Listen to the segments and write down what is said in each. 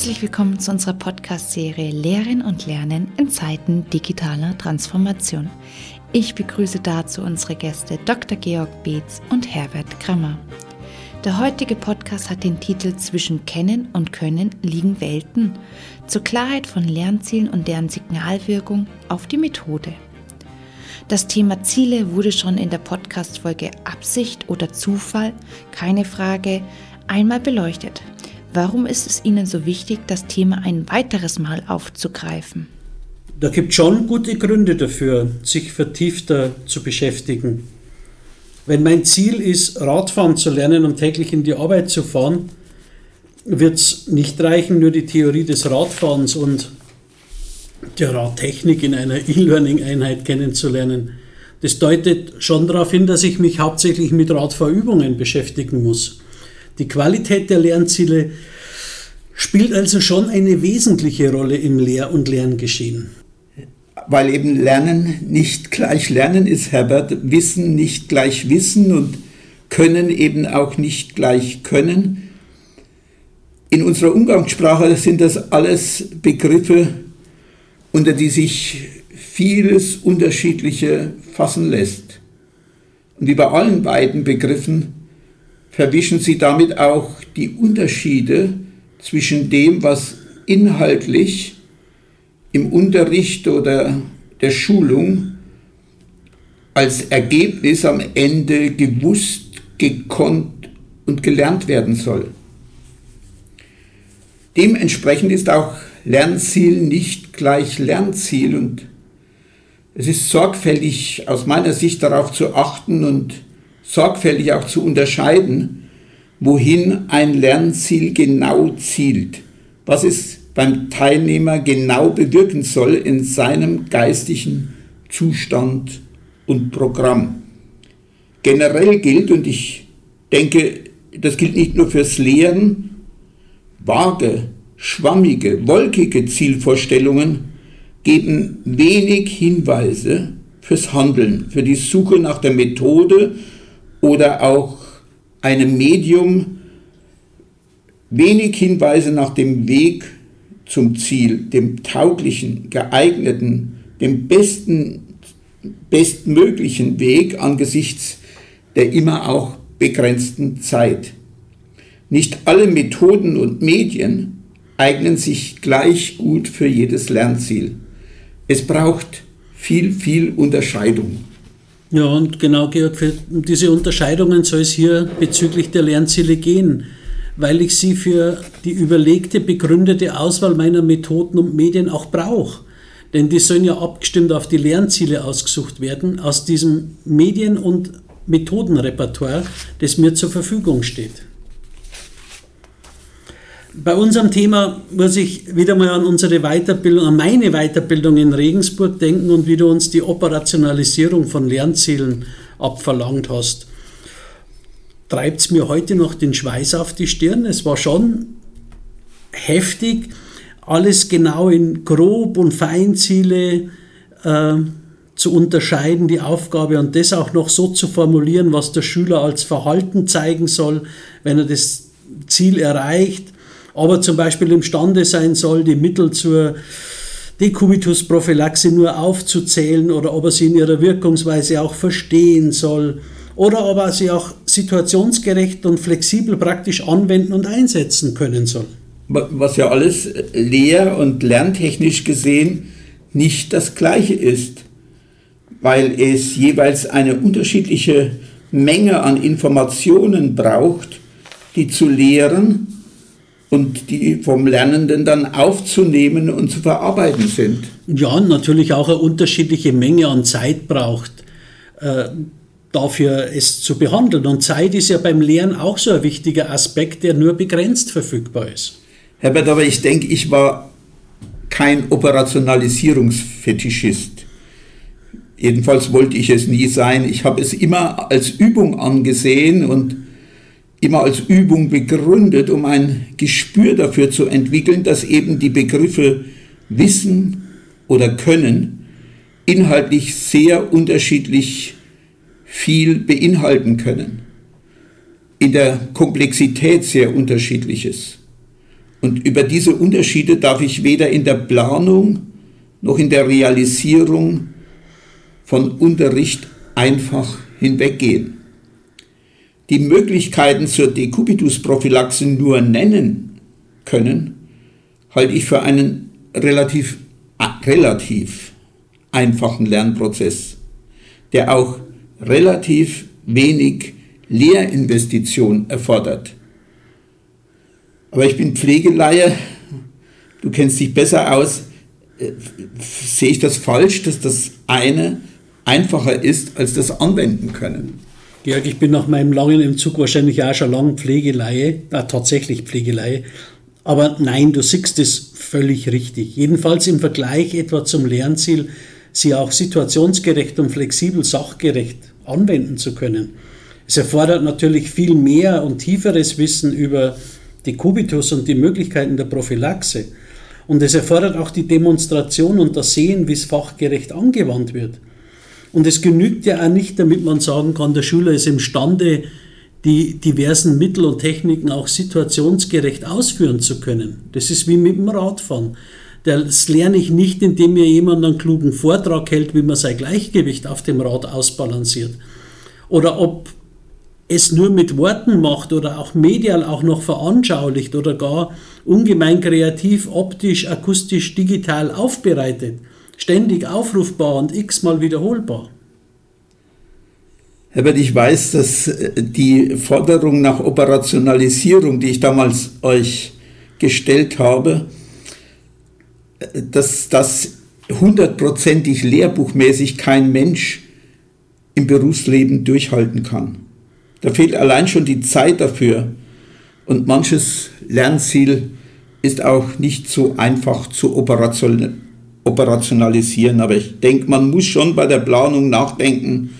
Herzlich willkommen zu unserer Podcast-Serie Lehren und Lernen in Zeiten digitaler Transformation. Ich begrüße dazu unsere Gäste Dr. Georg Beetz und Herbert Krammer. Der heutige Podcast hat den Titel Zwischen Kennen und Können liegen Welten zur Klarheit von Lernzielen und deren Signalwirkung auf die Methode. Das Thema Ziele wurde schon in der Podcast-Folge Absicht oder Zufall, keine Frage, einmal beleuchtet. Warum ist es Ihnen so wichtig, das Thema ein weiteres Mal aufzugreifen? Da gibt es schon gute Gründe dafür, sich vertiefter zu beschäftigen. Wenn mein Ziel ist, Radfahren zu lernen und täglich in die Arbeit zu fahren, wird es nicht reichen, nur die Theorie des Radfahrens und der Radtechnik in einer E-Learning-Einheit kennenzulernen. Das deutet schon darauf hin, dass ich mich hauptsächlich mit Radfahrübungen beschäftigen muss. Die Qualität der Lernziele spielt also schon eine wesentliche Rolle im Lehr- und Lerngeschehen. Weil eben Lernen nicht gleich Lernen ist, Herbert, Wissen nicht gleich Wissen und Können eben auch nicht gleich Können. In unserer Umgangssprache sind das alles Begriffe, unter die sich vieles Unterschiedliche fassen lässt. Und wie bei allen beiden Begriffen verwischen sie damit auch die Unterschiede zwischen dem, was inhaltlich im Unterricht oder der Schulung als Ergebnis am Ende gewusst, gekonnt und gelernt werden soll. Dementsprechend ist auch Lernziel nicht gleich Lernziel und es ist sorgfältig aus meiner Sicht darauf zu achten und sorgfältig auch zu unterscheiden, wohin ein Lernziel genau zielt, was es beim Teilnehmer genau bewirken soll in seinem geistigen Zustand und Programm. Generell gilt, und ich denke, das gilt nicht nur fürs Lehren, vage, schwammige, wolkige Zielvorstellungen geben wenig Hinweise fürs Handeln, für die Suche nach der Methode oder auch einem Medium wenig Hinweise nach dem Weg zum Ziel, dem tauglichen, geeigneten, dem besten, bestmöglichen Weg angesichts der immer auch begrenzten Zeit. Nicht alle Methoden und Medien eignen sich gleich gut für jedes Lernziel. Es braucht viel, viel Unterscheidung. Ja, und genau, Georg, für diese Unterscheidungen soll es hier bezüglich der Lernziele gehen, weil ich sie für die überlegte, begründete Auswahl meiner Methoden und Medien auch brauche. Denn die sollen ja abgestimmt auf die Lernziele ausgesucht werden, aus diesem Medien- und Methodenrepertoire, das mir zur Verfügung steht. Bei unserem Thema muss ich wieder mal an unsere Weiterbildung, an meine Weiterbildung in Regensburg denken und wie du uns die Operationalisierung von Lernzielen abverlangt hast. Treibt es mir heute noch den Schweiß auf die Stirn. Es war schon heftig, alles genau in Grob- und Feinziele äh, zu unterscheiden, die Aufgabe und das auch noch so zu formulieren, was der Schüler als Verhalten zeigen soll, wenn er das Ziel erreicht aber zum Beispiel imstande sein soll, die Mittel zur Dekubitusprophylaxe nur aufzuzählen oder ob er sie in ihrer Wirkungsweise auch verstehen soll oder ob er sie auch situationsgerecht und flexibel praktisch anwenden und einsetzen können soll. Was ja alles lehr- und lerntechnisch gesehen nicht das gleiche ist, weil es jeweils eine unterschiedliche Menge an Informationen braucht, die zu lehren und die vom Lernenden dann aufzunehmen und zu verarbeiten sind. Ja, natürlich auch eine unterschiedliche Menge an Zeit braucht, äh, dafür es zu behandeln. Und Zeit ist ja beim Lehren auch so ein wichtiger Aspekt, der nur begrenzt verfügbar ist. Herbert, aber ich denke, ich war kein Operationalisierungsfetischist. Jedenfalls wollte ich es nie sein. Ich habe es immer als Übung angesehen und immer als Übung begründet, um ein Gespür dafür zu entwickeln, dass eben die Begriffe Wissen oder Können inhaltlich sehr unterschiedlich viel beinhalten können. In der Komplexität sehr unterschiedliches. Und über diese Unterschiede darf ich weder in der Planung noch in der Realisierung von Unterricht einfach hinweggehen. Die Möglichkeiten zur Dekubitus-Prophylaxe nur nennen können, halte ich für einen relativ, relativ einfachen Lernprozess, der auch relativ wenig Lehrinvestition erfordert. Aber ich bin Pflegeleihe, du kennst dich besser aus. Äh, sehe ich das falsch, dass das eine einfacher ist als das Anwenden können? Georg, ich bin nach meinem langen Entzug wahrscheinlich auch schon lange Pflegeleihe, äh, tatsächlich Pflegeleihe. Aber nein, du siehst es völlig richtig. Jedenfalls im Vergleich etwa zum Lernziel, sie auch situationsgerecht und flexibel, sachgerecht anwenden zu können. Es erfordert natürlich viel mehr und tieferes Wissen über die Kubitus und die Möglichkeiten der Prophylaxe. Und es erfordert auch die Demonstration und das Sehen, wie es fachgerecht angewandt wird. Und es genügt ja auch nicht, damit man sagen kann, der Schüler ist imstande, die diversen Mittel und Techniken auch situationsgerecht ausführen zu können. Das ist wie mit dem Radfahren. Das lerne ich nicht, indem mir jemand einen klugen Vortrag hält, wie man sein Gleichgewicht auf dem Rad ausbalanciert. Oder ob es nur mit Worten macht oder auch medial auch noch veranschaulicht oder gar ungemein kreativ, optisch, akustisch, digital aufbereitet, ständig aufrufbar und x-mal wiederholbar. Herbert, ich weiß, dass äh, die Forderung nach Operationalisierung, die ich damals euch gestellt habe, äh, dass das hundertprozentig lehrbuchmäßig kein Mensch im Berufsleben durchhalten kann. Da fehlt allein schon die Zeit dafür. Und manches Lernziel ist auch nicht so einfach zu operationalisieren. Aber ich denke, man muss schon bei der Planung nachdenken,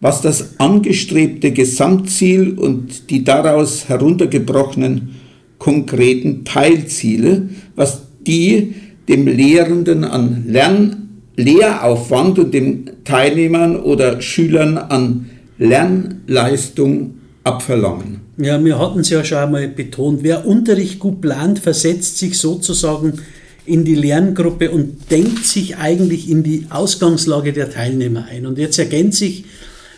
was das angestrebte Gesamtziel und die daraus heruntergebrochenen konkreten Teilziele, was die dem Lehrenden an Lern Lehraufwand und den Teilnehmern oder Schülern an Lernleistung abverlangen. Ja, wir hatten es ja schon einmal betont, wer Unterricht gut plant, versetzt sich sozusagen in die Lerngruppe und denkt sich eigentlich in die Ausgangslage der Teilnehmer ein. Und jetzt ergänzt sich,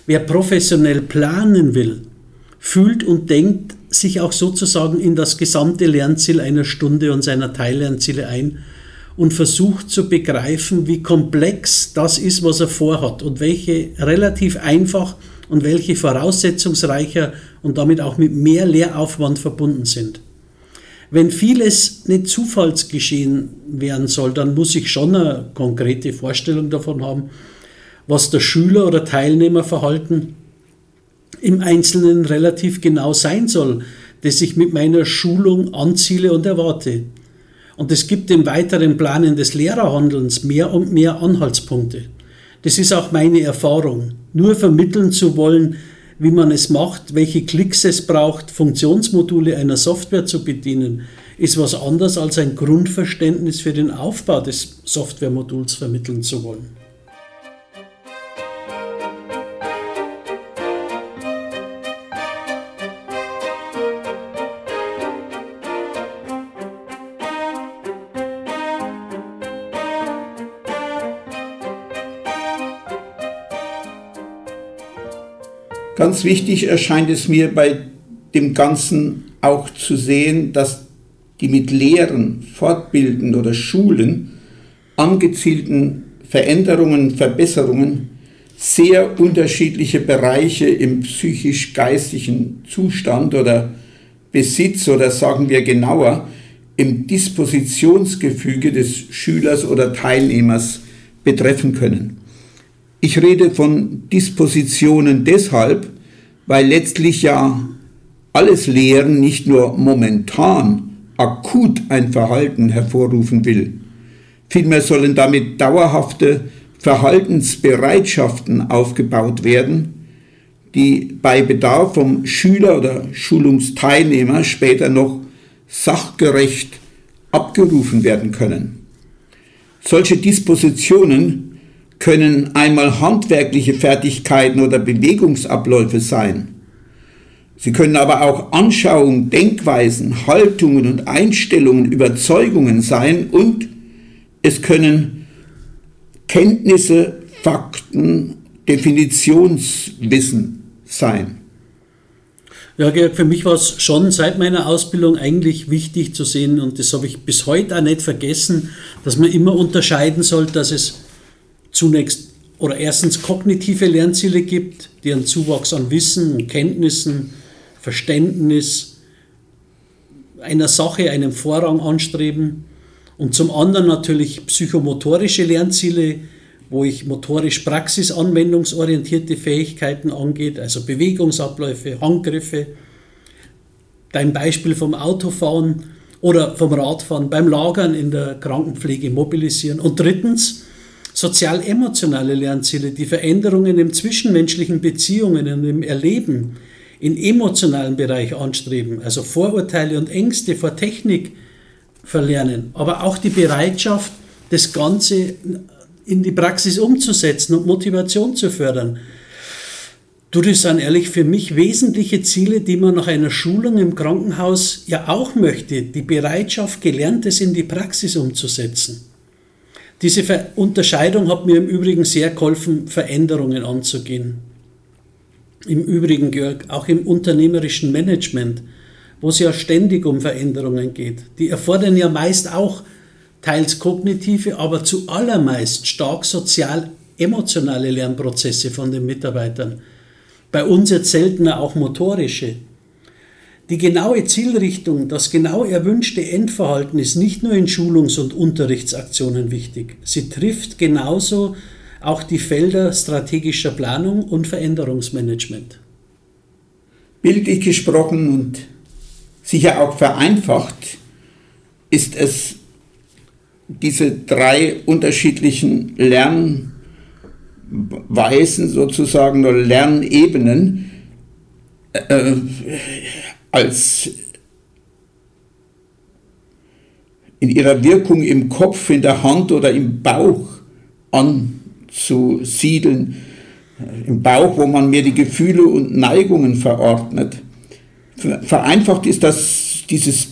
wer professionell planen will, fühlt und denkt sich auch sozusagen in das gesamte Lernziel einer Stunde und seiner Teillernziele ein und versucht zu begreifen, wie komplex das ist, was er vorhat und welche relativ einfach und welche voraussetzungsreicher und damit auch mit mehr Lehraufwand verbunden sind. Wenn vieles nicht zufallsgeschehen werden soll, dann muss ich schon eine konkrete Vorstellung davon haben, was der Schüler oder Teilnehmerverhalten im Einzelnen relativ genau sein soll, das ich mit meiner Schulung anziele und erwarte. Und es gibt im weiteren Planen des Lehrerhandelns mehr und mehr Anhaltspunkte. Das ist auch meine Erfahrung. Nur vermitteln zu wollen, wie man es macht, welche Klicks es braucht, Funktionsmodule einer Software zu bedienen, ist was anderes als ein Grundverständnis für den Aufbau des Softwaremoduls vermitteln zu wollen. Ganz wichtig erscheint es mir bei dem Ganzen auch zu sehen, dass die mit Lehren, Fortbilden oder Schulen angezielten Veränderungen, Verbesserungen sehr unterschiedliche Bereiche im psychisch-geistigen Zustand oder Besitz oder sagen wir genauer im Dispositionsgefüge des Schülers oder Teilnehmers betreffen können. Ich rede von Dispositionen deshalb, weil letztlich ja alles Lehren nicht nur momentan, akut ein Verhalten hervorrufen will. Vielmehr sollen damit dauerhafte Verhaltensbereitschaften aufgebaut werden, die bei Bedarf vom Schüler oder Schulungsteilnehmer später noch sachgerecht abgerufen werden können. Solche Dispositionen können einmal handwerkliche Fertigkeiten oder Bewegungsabläufe sein. Sie können aber auch Anschauungen, Denkweisen, Haltungen und Einstellungen, Überzeugungen sein und es können Kenntnisse, Fakten, Definitionswissen sein. Ja, Georg, für mich war es schon seit meiner Ausbildung eigentlich wichtig zu sehen, und das habe ich bis heute auch nicht vergessen, dass man immer unterscheiden soll, dass es zunächst oder erstens kognitive Lernziele gibt, die einen Zuwachs an Wissen, Kenntnissen, Verständnis einer Sache, einem Vorrang anstreben. Und zum anderen natürlich psychomotorische Lernziele, wo ich motorisch praxisanwendungsorientierte Fähigkeiten angeht, also Bewegungsabläufe, Handgriffe. Dein Beispiel vom Autofahren oder vom Radfahren, beim Lagern in der Krankenpflege mobilisieren. Und drittens, sozial-emotionale Lernziele, die Veränderungen in zwischenmenschlichen Beziehungen und im Erleben im emotionalen Bereich anstreben, also Vorurteile und Ängste vor Technik verlernen, aber auch die Bereitschaft, das Ganze in die Praxis umzusetzen und Motivation zu fördern. Du, das sind ehrlich für mich wesentliche Ziele, die man nach einer Schulung im Krankenhaus ja auch möchte. Die Bereitschaft, Gelerntes in die Praxis umzusetzen. Diese Unterscheidung hat mir im Übrigen sehr geholfen, Veränderungen anzugehen. Im Übrigen, Georg, auch im unternehmerischen Management, wo es ja ständig um Veränderungen geht. Die erfordern ja meist auch teils kognitive, aber zuallermeist stark sozial-emotionale Lernprozesse von den Mitarbeitern. Bei uns jetzt seltener auch motorische. Die genaue Zielrichtung, das genau erwünschte Endverhalten ist nicht nur in Schulungs- und Unterrichtsaktionen wichtig. Sie trifft genauso auch die Felder strategischer Planung und Veränderungsmanagement. Bildlich gesprochen und sicher auch vereinfacht ist es diese drei unterschiedlichen Lernweisen sozusagen oder Lernebenen äh, als in ihrer Wirkung im Kopf, in der Hand oder im Bauch anzusiedeln. Im Bauch, wo man mir die Gefühle und Neigungen verordnet. Vereinfacht ist das dieses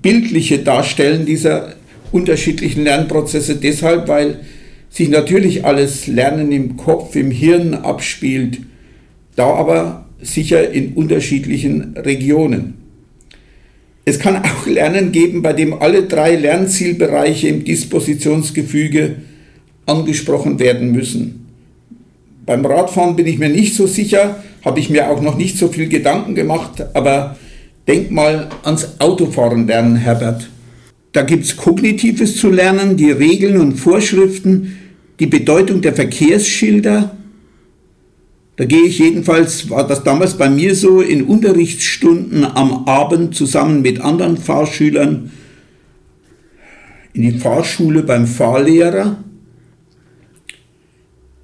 bildliche Darstellen dieser unterschiedlichen Lernprozesse deshalb, weil sich natürlich alles Lernen im Kopf, im Hirn abspielt, da aber sicher in unterschiedlichen Regionen. Es kann auch Lernen geben, bei dem alle drei Lernzielbereiche im Dispositionsgefüge angesprochen werden müssen. Beim Radfahren bin ich mir nicht so sicher, habe ich mir auch noch nicht so viel Gedanken gemacht, aber denk mal ans Autofahren lernen, Herbert. Da gibt es Kognitives zu lernen, die Regeln und Vorschriften, die Bedeutung der Verkehrsschilder. Da gehe ich jedenfalls, war das damals bei mir so, in Unterrichtsstunden am Abend zusammen mit anderen Fahrschülern in die Fahrschule beim Fahrlehrer.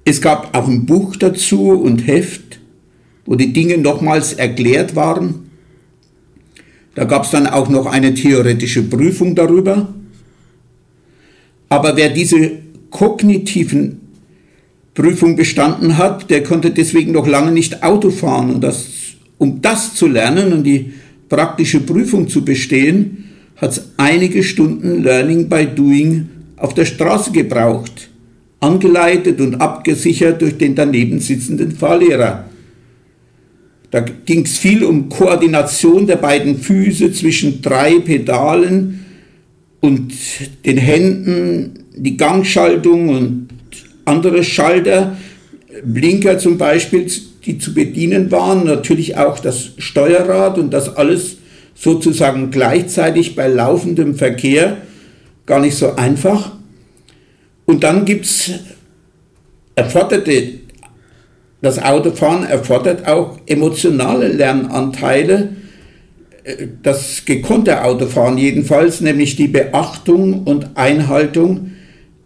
Es gab auch ein Buch dazu und Heft, wo die Dinge nochmals erklärt waren. Da gab es dann auch noch eine theoretische Prüfung darüber. Aber wer diese kognitiven Prüfungen bestanden hat, der konnte deswegen noch lange nicht Auto fahren. Und das, um das zu lernen und die praktische Prüfung zu bestehen, hat es einige Stunden Learning by Doing auf der Straße gebraucht, angeleitet und abgesichert durch den daneben sitzenden Fahrlehrer. Da ging es viel um Koordination der beiden Füße zwischen drei Pedalen und den Händen, die Gangschaltung und andere Schalter, Blinker zum Beispiel, die zu bedienen waren, natürlich auch das Steuerrad und das alles sozusagen gleichzeitig bei laufendem Verkehr, gar nicht so einfach. Und dann gibt es erforderte das Autofahren erfordert auch emotionale Lernanteile, äh, das gekonnte Autofahren jedenfalls, nämlich die Beachtung und Einhaltung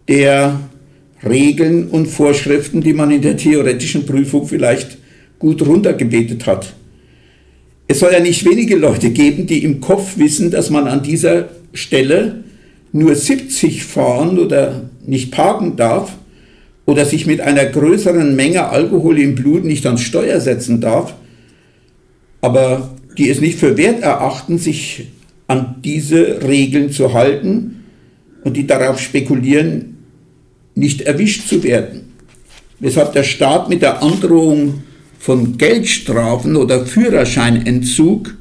der Regeln und Vorschriften, die man in der theoretischen Prüfung vielleicht gut runtergebetet hat. Es soll ja nicht wenige Leute geben, die im Kopf wissen, dass man an dieser Stelle nur 70 fahren oder nicht parken darf oder sich mit einer größeren Menge Alkohol im Blut nicht ans Steuer setzen darf. Aber die es nicht für wert erachten, sich an diese Regeln zu halten und die darauf spekulieren, nicht erwischt zu werden. Weshalb der Staat mit der Androhung von Geldstrafen oder Führerscheinentzug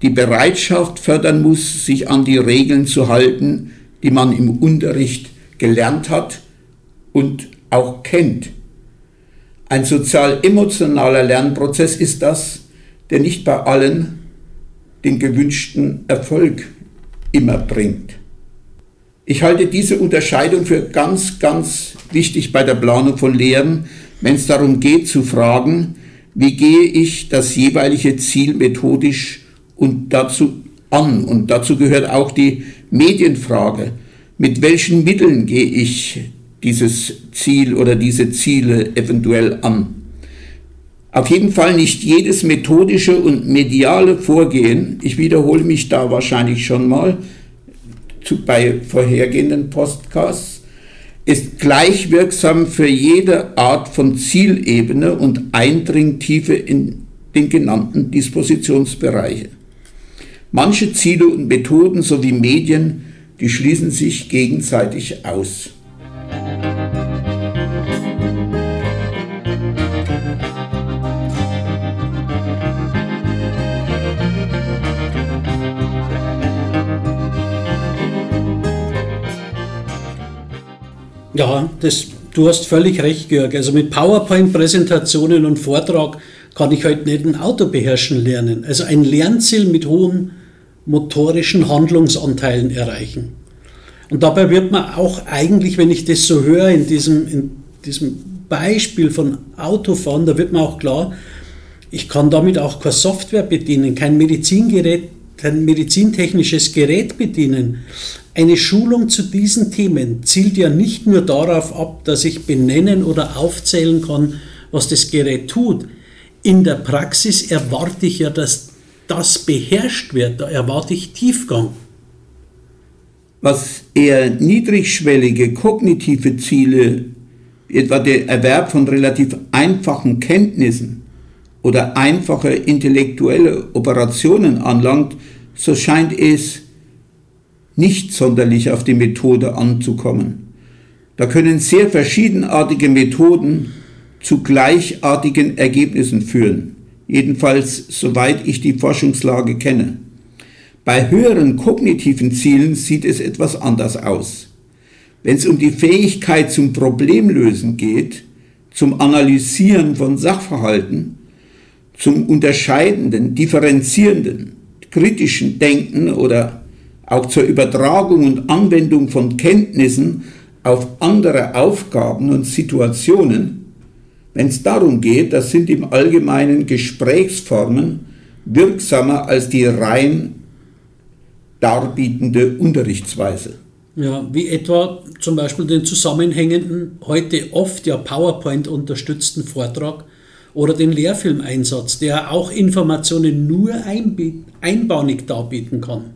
die Bereitschaft fördern muss, sich an die Regeln zu halten, die man im Unterricht gelernt hat und auch kennt. Ein sozial-emotionaler Lernprozess ist das, der nicht bei allen den gewünschten Erfolg immer bringt. Ich halte diese Unterscheidung für ganz, ganz wichtig bei der Planung von Lehren, wenn es darum geht zu fragen, wie gehe ich das jeweilige Ziel methodisch und dazu an. Und dazu gehört auch die Medienfrage. Mit welchen Mitteln gehe ich dieses Ziel oder diese Ziele eventuell an? Auf jeden Fall nicht jedes methodische und mediale Vorgehen, ich wiederhole mich da wahrscheinlich schon mal zu, bei vorhergehenden Podcasts, ist gleich wirksam für jede Art von Zielebene und Eindringtiefe in den genannten Dispositionsbereiche. Manche Ziele und Methoden sowie Medien, die schließen sich gegenseitig aus. Ja, das, du hast völlig recht, Georg. Also mit PowerPoint-Präsentationen und Vortrag kann ich halt nicht ein Auto beherrschen lernen. Also ein Lernziel mit hohen motorischen Handlungsanteilen erreichen. Und dabei wird man auch eigentlich, wenn ich das so höre, in diesem, in diesem Beispiel von Autofahren, da wird man auch klar, ich kann damit auch keine Software bedienen, kein Medizingerät, kein medizintechnisches Gerät bedienen. Eine Schulung zu diesen Themen zielt ja nicht nur darauf ab, dass ich benennen oder aufzählen kann, was das Gerät tut. In der Praxis erwarte ich ja, dass das beherrscht wird, da erwarte ich Tiefgang. Was eher niedrigschwellige kognitive Ziele, etwa der Erwerb von relativ einfachen Kenntnissen oder einfache intellektuelle Operationen anlangt, so scheint es nicht sonderlich auf die Methode anzukommen. Da können sehr verschiedenartige Methoden zu gleichartigen Ergebnissen führen jedenfalls soweit ich die Forschungslage kenne. Bei höheren kognitiven Zielen sieht es etwas anders aus. Wenn es um die Fähigkeit zum Problemlösen geht, zum Analysieren von Sachverhalten, zum unterscheidenden, differenzierenden, kritischen Denken oder auch zur Übertragung und Anwendung von Kenntnissen auf andere Aufgaben und Situationen, wenn es darum geht, das sind im Allgemeinen Gesprächsformen wirksamer als die rein darbietende Unterrichtsweise. Ja, wie etwa zum Beispiel den zusammenhängenden, heute oft ja PowerPoint unterstützten Vortrag oder den Lehrfilmeinsatz, der auch Informationen nur einbaunig darbieten kann.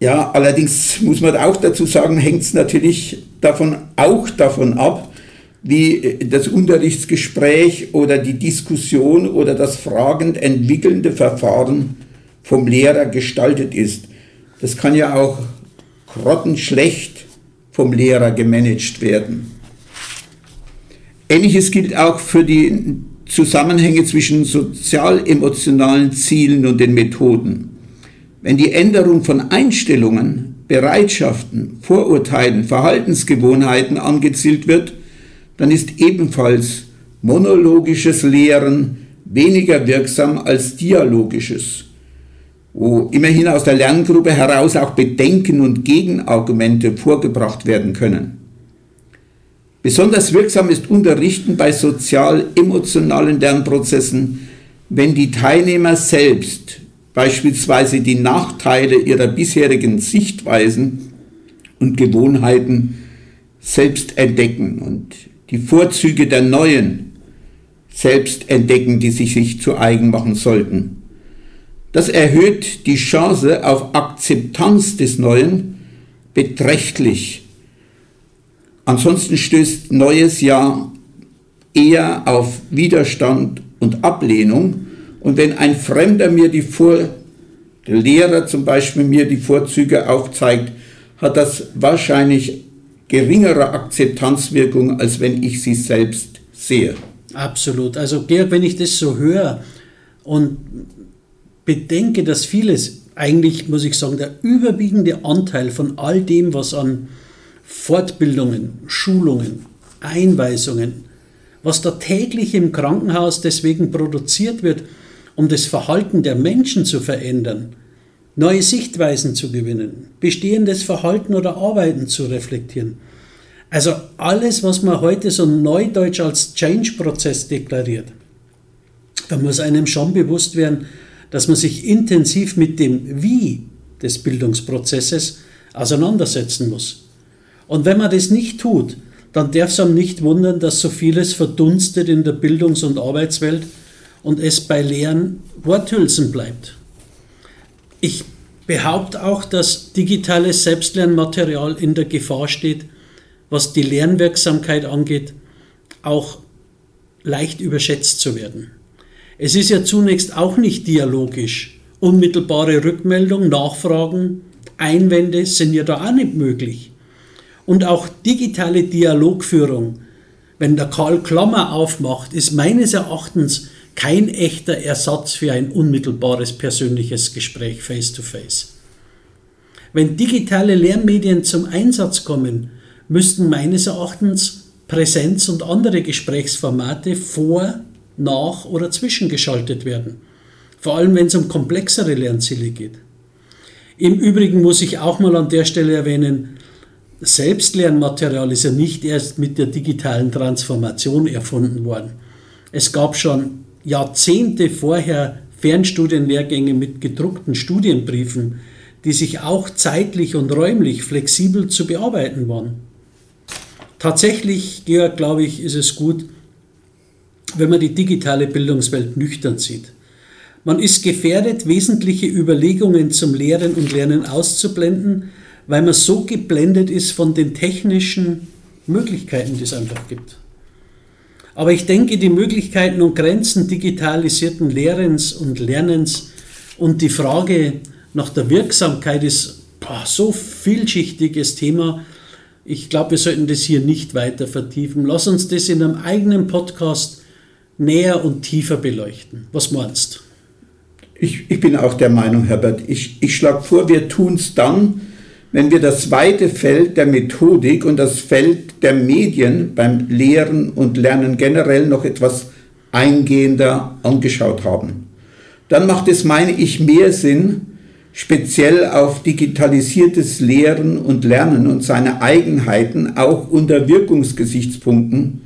Ja, allerdings muss man auch dazu sagen, hängt es natürlich davon, auch davon ab, wie äh, das Unterrichtsgespräch oder die Diskussion oder das fragend entwickelnde Verfahren vom Lehrer gestaltet ist. Das kann ja auch grottenschlecht vom Lehrer gemanagt werden. Ähnliches gilt auch für die Zusammenhänge zwischen sozial-emotionalen Zielen und den Methoden. Wenn die Änderung von Einstellungen, Bereitschaften, Vorurteilen, Verhaltensgewohnheiten angezielt wird, dann ist ebenfalls monologisches Lehren weniger wirksam als dialogisches, wo immerhin aus der Lerngruppe heraus auch Bedenken und Gegenargumente vorgebracht werden können. Besonders wirksam ist Unterrichten bei sozial-emotionalen Lernprozessen, wenn die Teilnehmer selbst beispielsweise die Nachteile ihrer bisherigen Sichtweisen und Gewohnheiten selbst entdecken und die Vorzüge der Neuen selbst entdecken, die sich sich zu eigen machen sollten. Das erhöht die Chance auf Akzeptanz des Neuen beträchtlich. Ansonsten stößt Neues ja eher auf Widerstand und Ablehnung Und wenn ein Fremder mir die Vor der Lehrer zum Beispiel mir die Vorzüge aufzeigt, hat das wahrscheinlich geringere Akzeptanzwirkung, als wenn ich sie selbst sehe. Absolut. Also Georg, wenn ich das so höre und bedenke, dass vieles, eigentlich muss ich sagen, der überwiegende Anteil von all dem, was an Fortbildungen, Schulungen, Einweisungen, was da täglich im Krankenhaus deswegen produziert wird, um das Verhalten der Menschen zu verändern, neue Sichtweisen zu gewinnen, bestehendes Verhalten oder Arbeiten zu reflektieren. Also alles, was man heute so neudeutsch als Change-Prozess deklariert, da muss einem schon bewusst werden, dass man sich intensiv mit dem Wie des Bildungsprozesses auseinandersetzen muss. Und wenn man das nicht tut, dann darf es einem nicht wundern, dass so vieles verdunstet in der Bildungs- und Arbeitswelt und es bei leeren Worthülsen bleibt. Ich behaupte auch, dass digitales Selbstlernmaterial in der Gefahr steht, was die Lernwirksamkeit angeht, auch leicht überschätzt zu werden. Es ist ja zunächst auch nicht dialogisch. Unmittelbare Rückmeldung, Nachfragen, Einwände sind ja da auch nicht möglich. Und auch digitale Dialogführung, wenn der Karl Klammer aufmacht, ist meines Erachtens kein echter Ersatz für ein unmittelbares persönliches Gespräch face-to-face. Wenn digitale Lernmedien zum Einsatz kommen, müssten meines Erachtens Präsenz und andere Gesprächsformate vor, nach oder zwischengeschaltet werden. Vor allem, wenn es um komplexere Lernziele geht. Im Übrigen muss ich auch mal an der Stelle erwähnen, Selbstlernmaterial ist ja nicht erst mit der digitalen Transformation erfunden worden. Es gab schon Jahrzehnte vorher Fernstudienlehrgänge mit gedruckten Studienbriefen, die sich auch zeitlich und räumlich flexibel zu bearbeiten waren. Tatsächlich, Georg, glaube ich, ist es gut, wenn man die digitale Bildungswelt nüchtern sieht. Man ist gefährdet, wesentliche Überlegungen zum Lehren und Lernen auszublenden, weil man so geblendet ist von den technischen Möglichkeiten, die es einfach gibt. Aber ich denke, die Möglichkeiten und Grenzen digitalisierten Lehrens und Lernens und die Frage nach der Wirksamkeit ist boah, so vielschichtiges Thema. Ich glaube, wir sollten das hier nicht weiter vertiefen. Lass uns das in einem eigenen Podcast näher und tiefer beleuchten. Was meinst ich, ich bin auch der Meinung, Herbert, ich, ich schlage vor, wir tun es dann, wenn wir das weite Feld der Methodik und das Feld der Medien beim Lehren und Lernen generell noch etwas eingehender angeschaut haben. Dann macht es, meine ich, mehr Sinn, speziell auf digitalisiertes Lehren und Lernen und seine Eigenheiten auch unter Wirkungsgesichtspunkten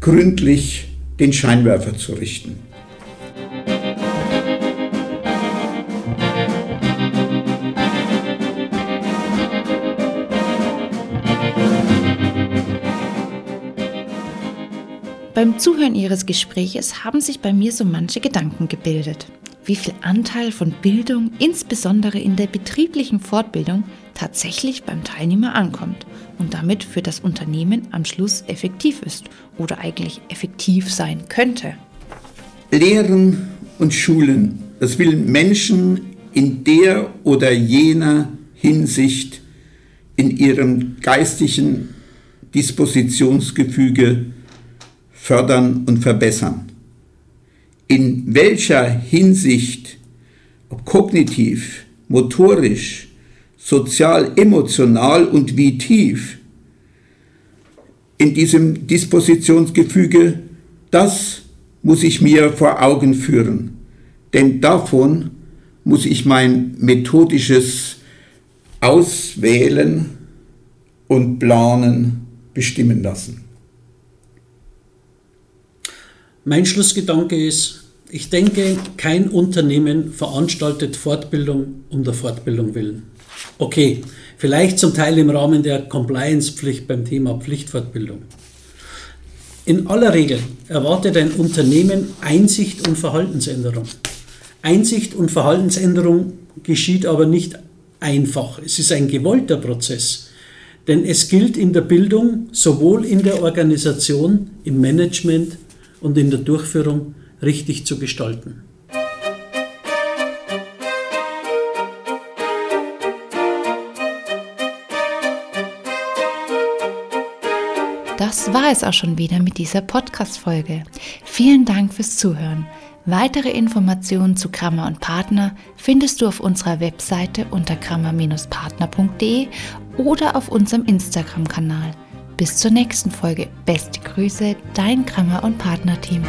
gründlich den Scheinwerfer zu richten. Beim Zuhören Ihres Gespräches haben sich bei mir so manche Gedanken gebildet. Wie viel Anteil von Bildung, insbesondere in der betrieblichen Fortbildung, tatsächlich beim Teilnehmer ankommt und damit für das Unternehmen am Schluss effektiv ist oder eigentlich effektiv sein könnte. Lehren und Schulen, das will Menschen in der oder jener Hinsicht in ihrem geistigen Dispositionsgefüge fördern und verbessern. In welcher Hinsicht, ob kognitiv, motorisch, sozial, emotional und wie tief, in diesem Dispositionsgefüge, das muss ich mir vor Augen führen. Denn davon muss ich mein methodisches Auswählen und Planen bestimmen lassen. Mein Schlussgedanke ist, ich denke, kein Unternehmen veranstaltet Fortbildung um der Fortbildung willen. Okay, vielleicht zum Teil im Rahmen der Compliance-Pflicht beim Thema Pflichtfortbildung. In aller Regel erwartet ein Unternehmen Einsicht und Verhaltensänderung. Einsicht und Verhaltensänderung geschieht aber nicht einfach. Es ist ein gewollter Prozess. Denn es gilt in der Bildung, sowohl in der Organisation, im Management und in der Durchführung richtig zu gestalten. Das war es auch schon wieder mit dieser Podcast-Folge. Vielen Dank fürs Zuhören. Weitere Informationen zu Grammar und Partner findest du auf unserer Webseite unter grammar-partner.de oder auf unserem Instagram-Kanal. Bis zur nächsten Folge. Beste Grüße, dein Kramer und Partner-Team.